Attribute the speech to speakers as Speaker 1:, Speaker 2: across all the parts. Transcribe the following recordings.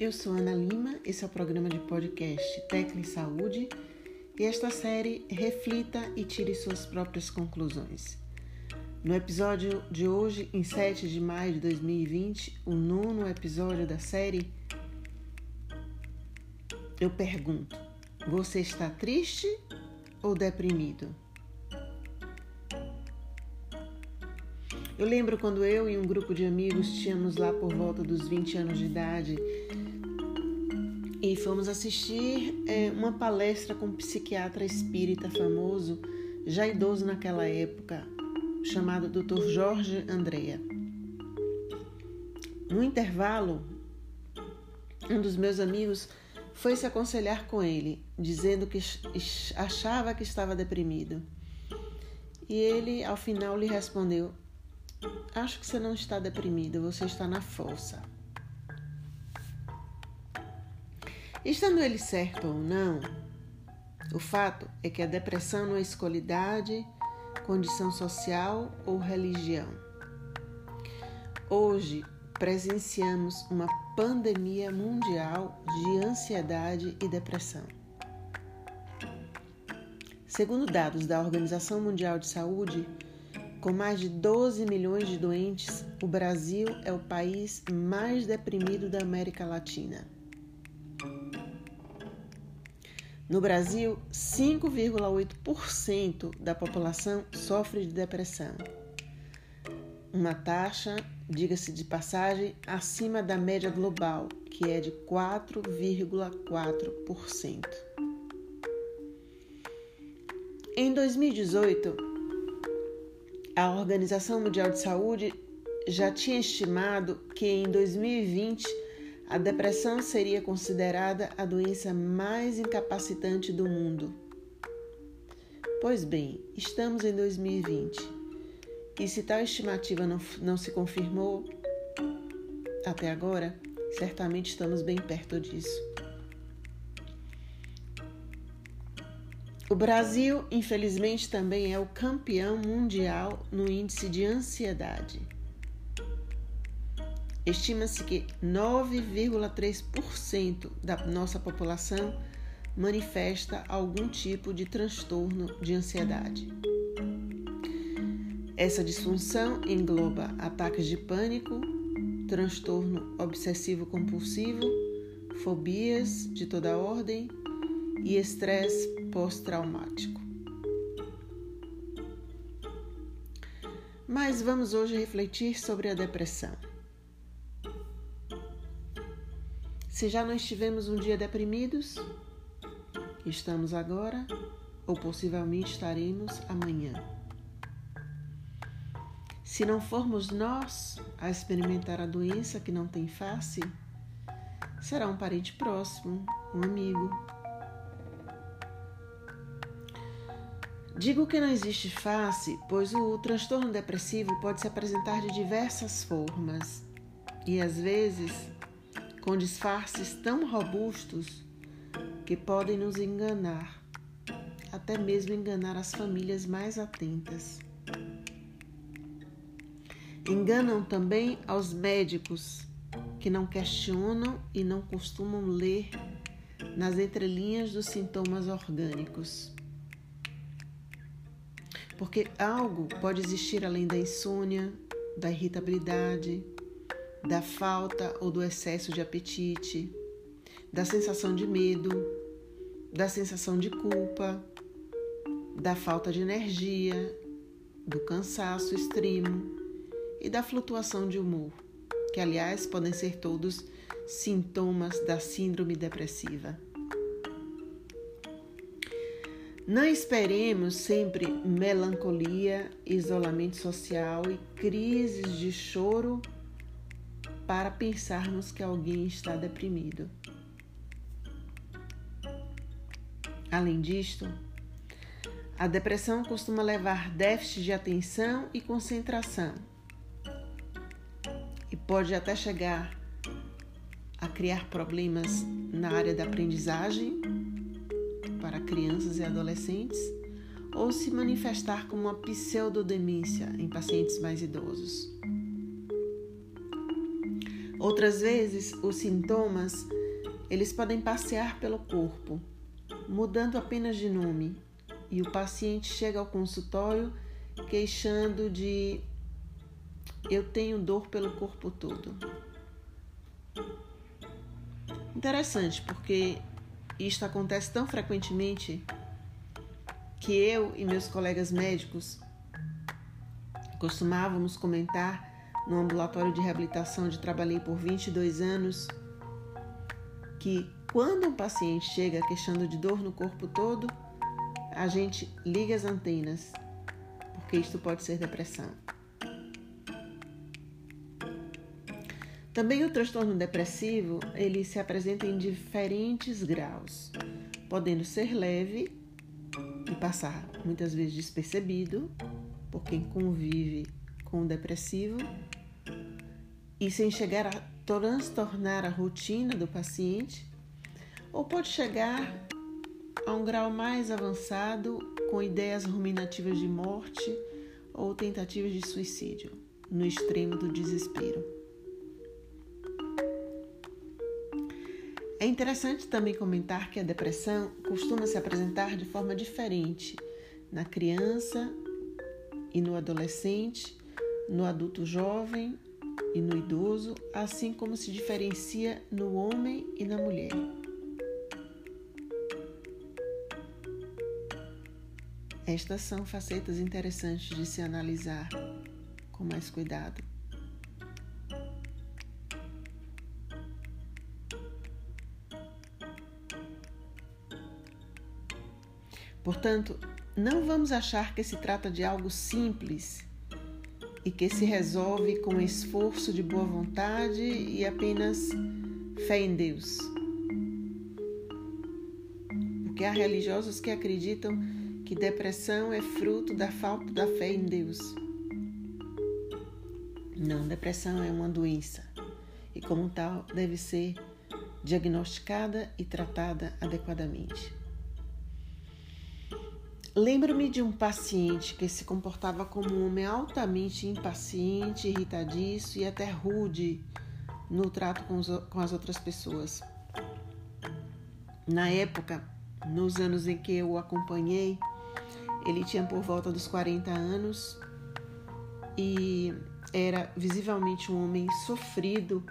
Speaker 1: Eu sou Ana Lima, esse é o programa de podcast Tecla e Saúde e esta série Reflita e tire suas próprias conclusões. No episódio de hoje, em 7 de maio de 2020, o nono episódio da série, eu pergunto: você está triste ou deprimido? Eu lembro quando eu e um grupo de amigos tínhamos lá por volta dos 20 anos de idade e fomos assistir é, uma palestra com um psiquiatra espírita famoso, já idoso naquela época, chamado Dr. Jorge Andrea. No intervalo, um dos meus amigos foi se aconselhar com ele, dizendo que achava que estava deprimido. E ele, ao final, lhe respondeu: Acho que você não está deprimido, você está na força. Estando ele certo ou não, o fato é que a depressão não escolhe idade, condição social ou religião. Hoje presenciamos uma pandemia mundial de ansiedade e depressão. Segundo dados da Organização Mundial de Saúde, com mais de 12 milhões de doentes, o Brasil é o país mais deprimido da América Latina. No Brasil, 5,8% da população sofre de depressão. Uma taxa, diga-se de passagem, acima da média global, que é de 4,4%. Em 2018, a Organização Mundial de Saúde já tinha estimado que em 2020 a depressão seria considerada a doença mais incapacitante do mundo. Pois bem, estamos em 2020 e se tal estimativa não, não se confirmou até agora, certamente estamos bem perto disso. O Brasil, infelizmente, também é o campeão mundial no índice de ansiedade. Estima-se que 9,3% da nossa população manifesta algum tipo de transtorno de ansiedade. Essa disfunção engloba ataques de pânico, transtorno obsessivo-compulsivo, fobias de toda ordem e estresse pós-traumático. Mas vamos hoje refletir sobre a depressão. Se já não estivemos um dia deprimidos, estamos agora ou possivelmente estaremos amanhã. Se não formos nós a experimentar a doença que não tem face, será um parente próximo, um amigo, Digo que não existe face, pois o transtorno depressivo pode se apresentar de diversas formas e às vezes com disfarces tão robustos que podem nos enganar, até mesmo enganar as famílias mais atentas. Enganam também aos médicos que não questionam e não costumam ler nas entrelinhas dos sintomas orgânicos porque algo pode existir além da insônia, da irritabilidade, da falta ou do excesso de apetite, da sensação de medo, da sensação de culpa, da falta de energia, do cansaço extremo e da flutuação de humor, que aliás podem ser todos sintomas da síndrome depressiva. Não esperemos sempre melancolia, isolamento social e crises de choro para pensarmos que alguém está deprimido. Além disto, a depressão costuma levar déficit de atenção e concentração e pode até chegar a criar problemas na área da aprendizagem para crianças e adolescentes ou se manifestar como uma pseudodemência em pacientes mais idosos. Outras vezes, os sintomas eles podem passear pelo corpo, mudando apenas de nome, e o paciente chega ao consultório queixando de eu tenho dor pelo corpo todo. Interessante, porque isto acontece tão frequentemente que eu e meus colegas médicos costumávamos comentar no ambulatório de reabilitação onde trabalhei por 22 anos que quando um paciente chega queixando de dor no corpo todo, a gente liga as antenas, porque isto pode ser depressão. Também o transtorno depressivo, ele se apresenta em diferentes graus, podendo ser leve e passar muitas vezes despercebido por quem convive com o depressivo e sem chegar a transtornar a rotina do paciente, ou pode chegar a um grau mais avançado com ideias ruminativas de morte ou tentativas de suicídio, no extremo do desespero. É interessante também comentar que a depressão costuma se apresentar de forma diferente na criança e no adolescente, no adulto jovem e no idoso, assim como se diferencia no homem e na mulher. Estas são facetas interessantes de se analisar com mais cuidado. Portanto, não vamos achar que se trata de algo simples e que se resolve com esforço de boa vontade e apenas fé em Deus. Porque há religiosos que acreditam que depressão é fruto da falta da fé em Deus. Não, depressão é uma doença e, como tal, deve ser diagnosticada e tratada adequadamente. Lembro-me de um paciente que se comportava como um homem altamente impaciente, irritadiço e até rude no trato com, os, com as outras pessoas. Na época, nos anos em que eu o acompanhei, ele tinha por volta dos 40 anos e era visivelmente um homem sofrido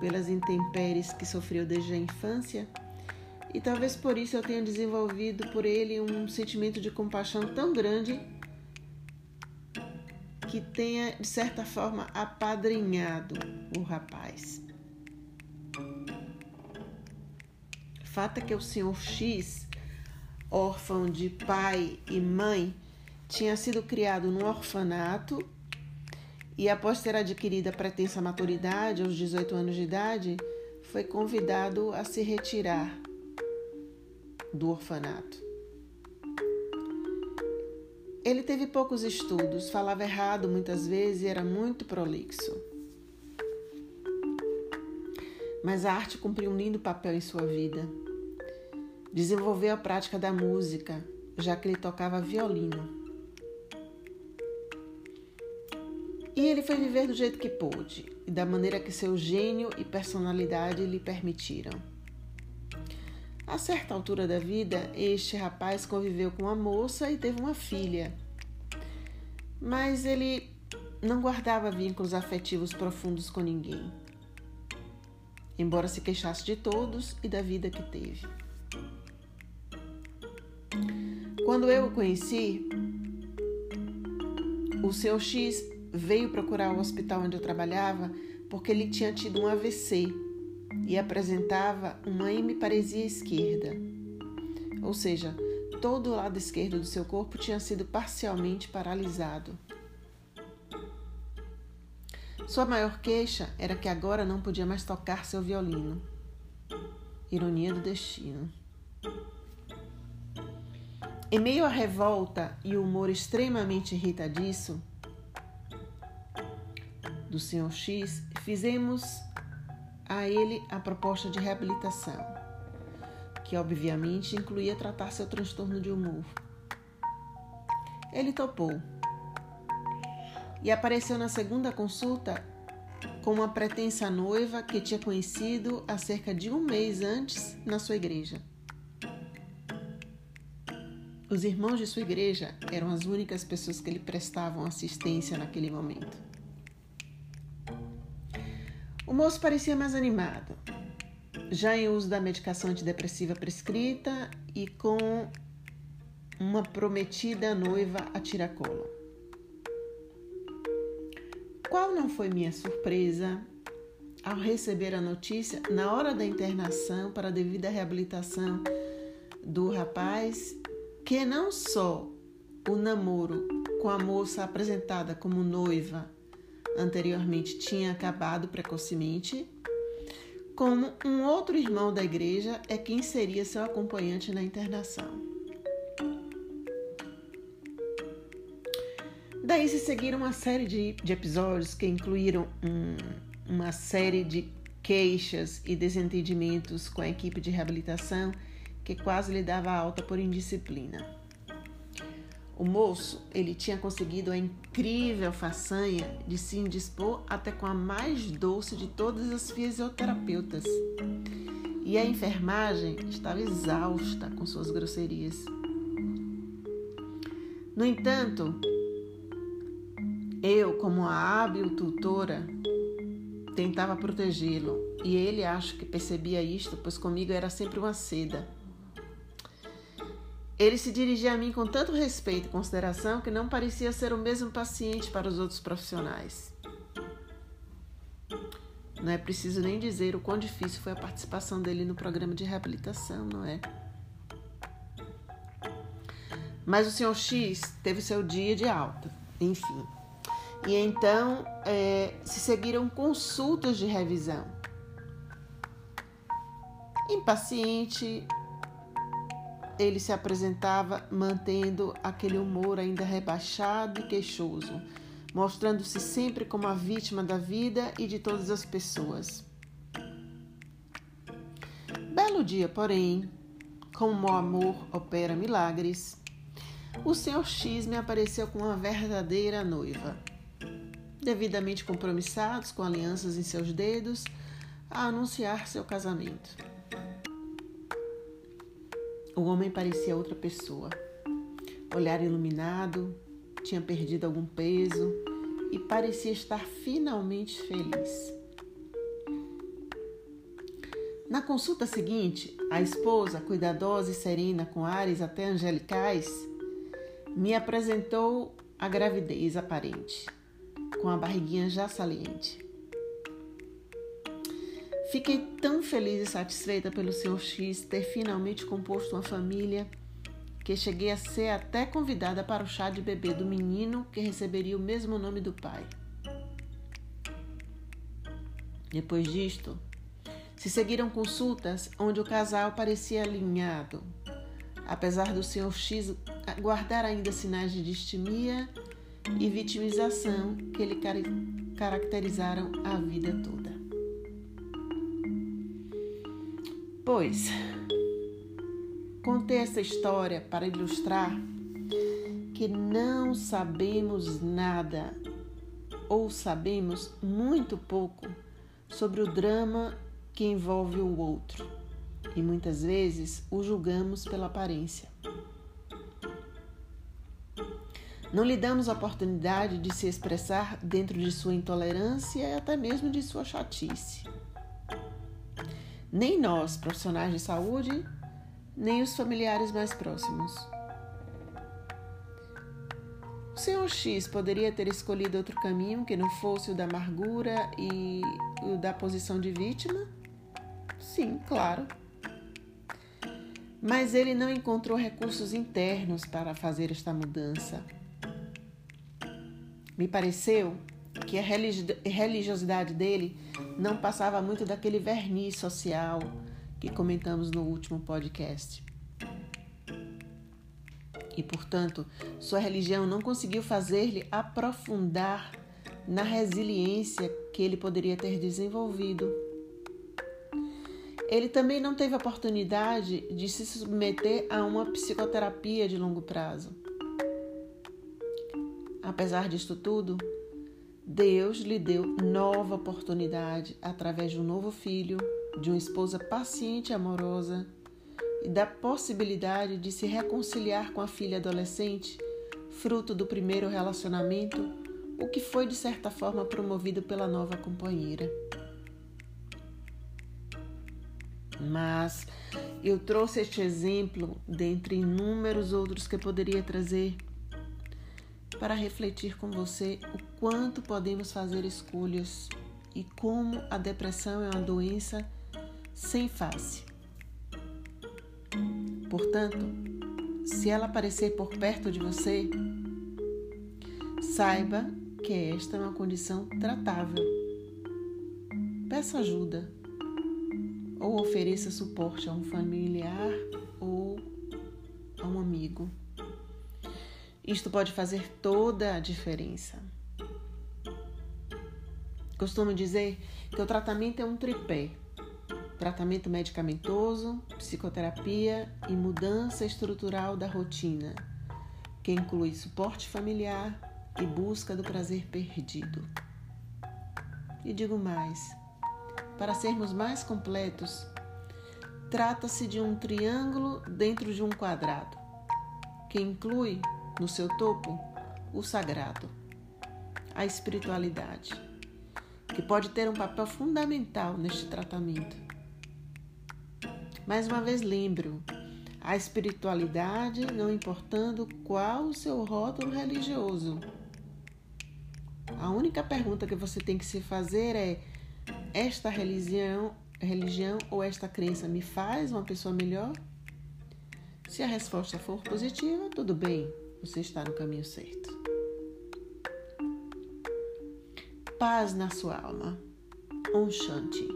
Speaker 1: pelas intempéries que sofreu desde a infância e talvez por isso eu tenha desenvolvido por ele um sentimento de compaixão tão grande que tenha, de certa forma, apadrinhado o rapaz. Fato é que o senhor X, órfão de pai e mãe, tinha sido criado num orfanato e, após ter adquirido a pretensa maturidade aos 18 anos de idade, foi convidado a se retirar do orfanato. Ele teve poucos estudos, falava errado muitas vezes e era muito prolixo. Mas a arte cumpriu um lindo papel em sua vida. Desenvolveu a prática da música, já que ele tocava violino. E ele foi viver do jeito que pôde e da maneira que seu gênio e personalidade lhe permitiram. A certa altura da vida, este rapaz conviveu com uma moça e teve uma filha. Mas ele não guardava vínculos afetivos profundos com ninguém, embora se queixasse de todos e da vida que teve. Quando eu o conheci, o seu X veio procurar o hospital onde eu trabalhava porque ele tinha tido um AVC e apresentava uma hemiparesia esquerda, ou seja, todo o lado esquerdo do seu corpo tinha sido parcialmente paralisado. Sua maior queixa era que agora não podia mais tocar seu violino. Ironia do destino. Em meio à revolta e o humor extremamente irritadiço do Sr. X, fizemos a ele a proposta de reabilitação, que obviamente incluía tratar seu transtorno de humor. Ele topou e apareceu na segunda consulta com uma pretensa noiva que tinha conhecido há cerca de um mês antes na sua igreja. Os irmãos de sua igreja eram as únicas pessoas que lhe prestavam assistência naquele momento. O moço parecia mais animado, já em uso da medicação antidepressiva prescrita e com uma prometida noiva a tiracolo. Qual não foi minha surpresa ao receber a notícia na hora da internação para a devida reabilitação do rapaz que não só o namoro com a moça apresentada como noiva anteriormente tinha acabado precocemente, como um outro irmão da igreja é quem seria seu acompanhante na internação. Daí se seguiram uma série de, de episódios que incluíram um, uma série de queixas e desentendimentos com a equipe de reabilitação que quase lhe dava alta por indisciplina. O moço, ele tinha conseguido a incrível façanha de se indispor até com a mais doce de todas as fisioterapeutas. E a enfermagem estava exausta com suas grosserias. No entanto, eu, como a hábil tutora, tentava protegê-lo e ele acho que percebia isto, pois comigo era sempre uma seda. Ele se dirigia a mim com tanto respeito e consideração que não parecia ser o mesmo paciente para os outros profissionais. Não é preciso nem dizer o quão difícil foi a participação dele no programa de reabilitação, não é? Mas o Sr. X teve seu dia de alta, enfim. E então é, se seguiram consultas de revisão. Impaciente, ele se apresentava mantendo aquele humor ainda rebaixado e queixoso, mostrando-se sempre como a vítima da vida e de todas as pessoas. Belo dia, porém, como o amor opera milagres, o Sr. X me apareceu com uma verdadeira noiva devidamente compromissados com alianças em seus dedos, a anunciar seu casamento. O homem parecia outra pessoa. Olhar iluminado, tinha perdido algum peso e parecia estar finalmente feliz. Na consulta seguinte, a esposa, cuidadosa e serena, com ares até angelicais, me apresentou a gravidez aparente com a barriguinha já saliente. Fiquei tão feliz e satisfeita pelo Sr. X ter finalmente composto uma família que cheguei a ser até convidada para o chá de bebê do menino que receberia o mesmo nome do pai. Depois disto, se seguiram consultas onde o casal parecia alinhado, apesar do Sr. X guardar ainda sinais de distimia e vitimização que lhe caracterizaram a vida toda. Pois, contei essa história para ilustrar que não sabemos nada ou sabemos muito pouco sobre o drama que envolve o outro e muitas vezes o julgamos pela aparência. Não lhe damos a oportunidade de se expressar dentro de sua intolerância e até mesmo de sua chatice. Nem nós, profissionais de saúde, nem os familiares mais próximos. O Sr. X poderia ter escolhido outro caminho que não fosse o da amargura e o da posição de vítima? Sim, claro. Mas ele não encontrou recursos internos para fazer esta mudança. Me pareceu que a religiosidade dele não passava muito daquele verniz social que comentamos no último podcast. E, portanto, sua religião não conseguiu fazer-lhe aprofundar na resiliência que ele poderia ter desenvolvido. Ele também não teve oportunidade de se submeter a uma psicoterapia de longo prazo. Apesar disto tudo, Deus lhe deu nova oportunidade através de um novo filho, de uma esposa paciente e amorosa e da possibilidade de se reconciliar com a filha adolescente, fruto do primeiro relacionamento, o que foi de certa forma promovido pela nova companheira. Mas eu trouxe este exemplo dentre inúmeros outros que eu poderia trazer para refletir com você o quanto podemos fazer escolhas e como a depressão é uma doença sem face. Portanto, se ela aparecer por perto de você, saiba que esta é uma condição tratável. Peça ajuda ou ofereça suporte a um familiar ou a um amigo. Isto pode fazer toda a diferença. Costumo dizer que o tratamento é um tripé: tratamento medicamentoso, psicoterapia e mudança estrutural da rotina, que inclui suporte familiar e busca do prazer perdido. E digo mais: para sermos mais completos, trata-se de um triângulo dentro de um quadrado, que inclui no seu topo o sagrado, a espiritualidade, que pode ter um papel fundamental neste tratamento. Mais uma vez lembro, a espiritualidade não importando qual o seu rótulo religioso. A única pergunta que você tem que se fazer é: esta religião, religião ou esta crença me faz uma pessoa melhor? Se a resposta for positiva, tudo bem, você está no caminho certo. Paz na sua alma. Um Shanti.